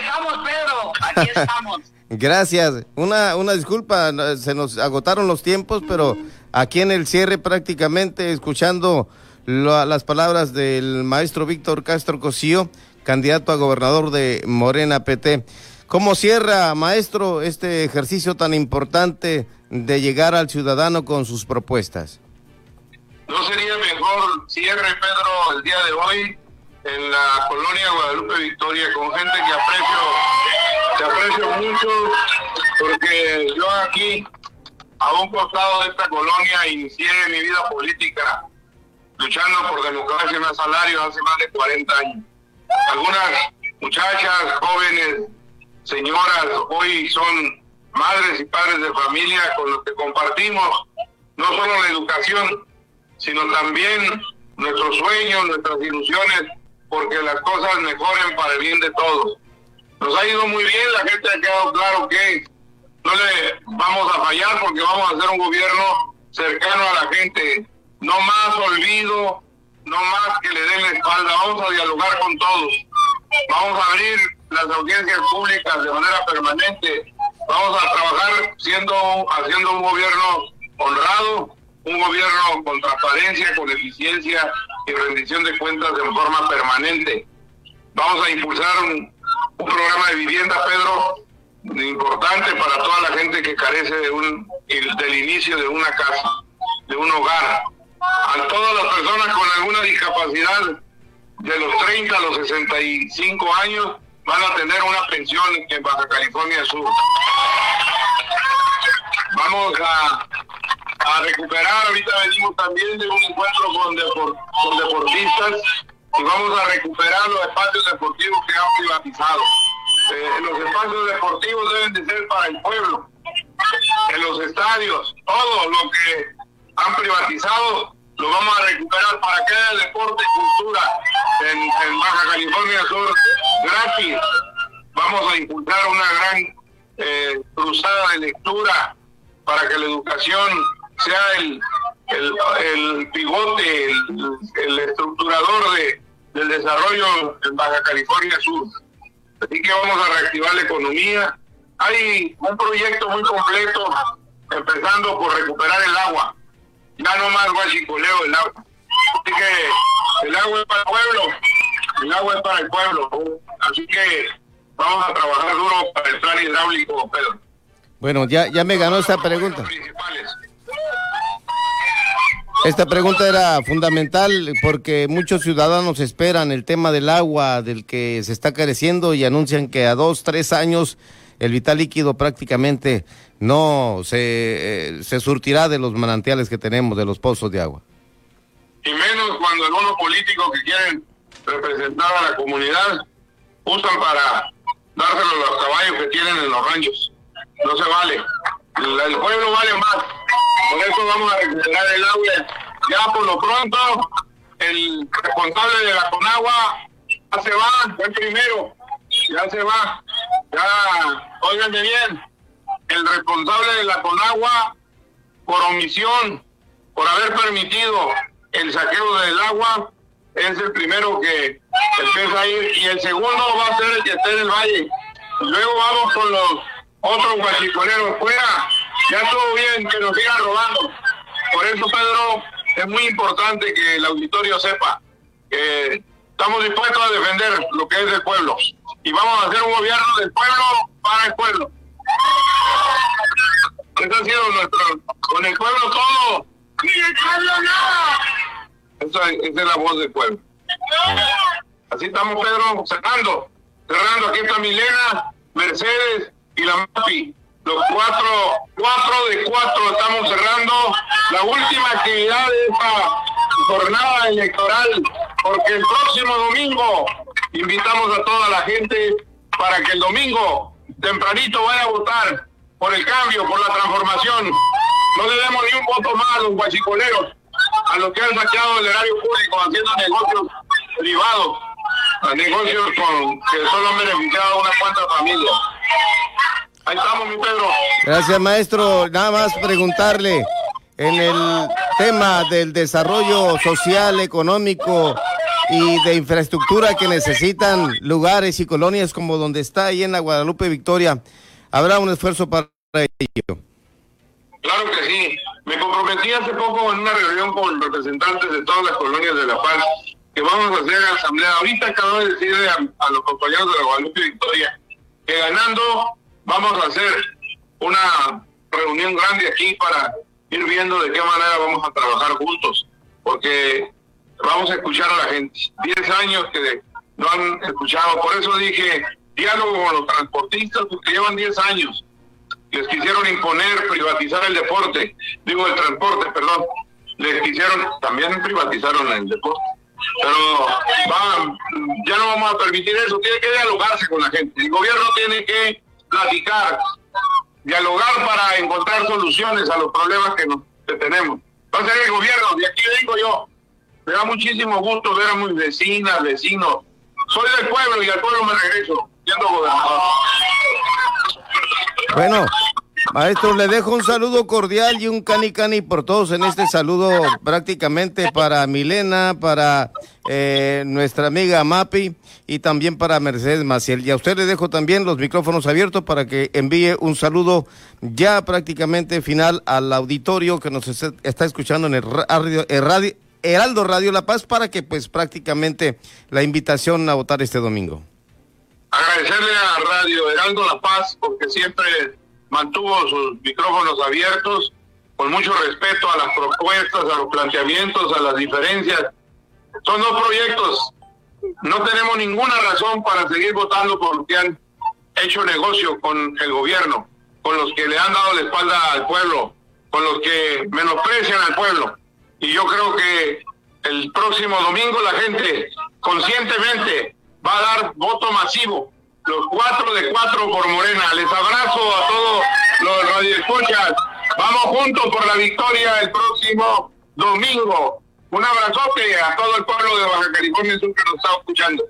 estamos, Pedro. Aquí estamos. Gracias. Una, una disculpa, se nos agotaron los tiempos, pero aquí en el cierre prácticamente escuchando las palabras del maestro Víctor Castro Cosío, candidato a gobernador de Morena PT. ¿Cómo cierra, maestro, este ejercicio tan importante de llegar al ciudadano con sus propuestas? ¿No sería mejor cierre, Pedro, el día de hoy en la colonia Guadalupe Victoria con gente que aprecio, que aprecio mucho, porque yo aquí, a un costado de esta colonia, inicié mi vida política luchando por democracia y más salario hace más de 40 años. Algunas muchachas, jóvenes, señoras, hoy son madres y padres de familia con los que compartimos no solo la educación, sino también nuestros sueños, nuestras ilusiones, porque las cosas mejoren para el bien de todos. Nos ha ido muy bien, la gente ha quedado claro que no le vamos a fallar porque vamos a hacer un gobierno cercano a la gente, no más olvido, no más que le den la espalda, vamos a dialogar con todos, vamos a abrir las audiencias públicas de manera permanente, vamos a trabajar siendo haciendo un gobierno honrado, un gobierno con transparencia, con eficiencia y rendición de cuentas de forma permanente. Vamos a impulsar un, programa de vivienda, Pedro, importante para toda la gente que carece de un del inicio de una casa, de un hogar. A todas las personas con alguna discapacidad de los 30 a los 65 años van a tener una pensión en Baja California Sur. Vamos a a recuperar. Ahorita venimos también de un encuentro con, con deportistas y vamos a recuperar los espacios deportivos que han privatizado. Eh, los espacios deportivos deben de ser para el pueblo. En los estadios, todo lo que han privatizado lo vamos a recuperar para que haya deporte y cultura en, Baja California Sur gratis. Vamos a impulsar una gran eh, cruzada de lectura para que la educación sea el, el, pivote, el, estructurador de, del desarrollo en Baja California Sur. Así que vamos a reactivar la economía. Hay un proyecto muy completo, empezando por recuperar el agua. Ya no más guachicoleo del agua. Así que el agua es para el pueblo, el agua es para el pueblo. Así que vamos a trabajar duro para el plan hidráulico, Pedro. Bueno, ya, ya me ganó esta pregunta. Esta pregunta era fundamental porque muchos ciudadanos esperan el tema del agua, del que se está careciendo y anuncian que a dos, tres años el vital líquido prácticamente no se, eh, se surtirá de los manantiales que tenemos, de los pozos de agua. Y menos cuando algunos políticos que quieren representar a la comunidad usan para dárselo a los caballos que tienen en los ranchos. No se vale. El pueblo vale más. Por eso vamos a recuperar el agua. Ya por lo pronto, el responsable de la Conagua ya se va, fue el primero, ya se va. Ya, óiganme bien, el responsable de la Conagua, por omisión, por haber permitido el saqueo del agua, es el primero que empieza a ir. Y el segundo va a ser el que esté en el valle. luego vamos con los otros guachicoleros fuera ya estuvo bien que nos sigan robando. Por eso, Pedro, es muy importante que el auditorio sepa que estamos dispuestos a defender lo que es del pueblo. Y vamos a hacer un gobierno del pueblo para el pueblo. Eso ha sido nuestro. Con el pueblo todo. Sin el pueblo nada. Esa, esa es la voz del pueblo. Así estamos, Pedro, cerrando. Cerrando. Aquí está Milena, Mercedes y la MAPI los cuatro, cuatro de cuatro estamos cerrando la última actividad de esta jornada electoral, porque el próximo domingo invitamos a toda la gente para que el domingo tempranito vaya a votar por el cambio, por la transformación. No le demos ni un voto más a los guachicoleros, a los que han saqueado el erario público haciendo negocios privados, a negocios con, que solo han beneficiado a unas cuantas familias. Ahí estamos, mi Pedro. Gracias, maestro. Nada más preguntarle, en el tema del desarrollo social, económico y de infraestructura que necesitan lugares y colonias como donde está ahí en la Guadalupe Victoria. Habrá un esfuerzo para ello. Claro que sí. Me comprometí hace poco en una reunión con representantes de todas las colonias de La Paz que vamos a hacer asamblea. Ahorita acabo de decirle a, a los compañeros de la Guadalupe Victoria que ganando vamos a hacer una reunión grande aquí para ir viendo de qué manera vamos a trabajar juntos, porque vamos a escuchar a la gente. Diez años que no han escuchado, por eso dije diálogo con los transportistas, porque llevan diez años. Les quisieron imponer privatizar el deporte, digo el transporte, perdón. Les quisieron, también privatizaron el deporte. Pero va, ya no vamos a permitir eso, tiene que dialogarse con la gente. El gobierno tiene que platicar, dialogar para encontrar soluciones a los problemas que, nos, que tenemos. Ser el gobierno, de aquí digo yo, me da muchísimo gusto ver a mis vecinas, vecinos. Soy del pueblo y al pueblo me regreso, siendo gobernador. Bueno, maestro, le dejo un saludo cordial y un cani cani por todos en este saludo prácticamente para Milena, para eh, nuestra amiga Mapi y también para Mercedes Maciel. Y a usted le dejo también los micrófonos abiertos para que envíe un saludo ya prácticamente final al auditorio que nos está escuchando en el radio, el radio Heraldo Radio La Paz para que pues prácticamente la invitación a votar este domingo. Agradecerle a Radio Heraldo La Paz porque siempre mantuvo sus micrófonos abiertos con mucho respeto a las propuestas, a los planteamientos, a las diferencias. Son dos proyectos. No tenemos ninguna razón para seguir votando por los que han hecho negocio con el gobierno, con los que le han dado la espalda al pueblo, con los que menosprecian al pueblo. Y yo creo que el próximo domingo la gente conscientemente va a dar voto masivo. Los cuatro de cuatro por Morena. Les abrazo a todos los radioescuchas. Vamos juntos por la victoria el próximo domingo. Un abrazote a todo el pueblo de Baja California Sur que nos está escuchando.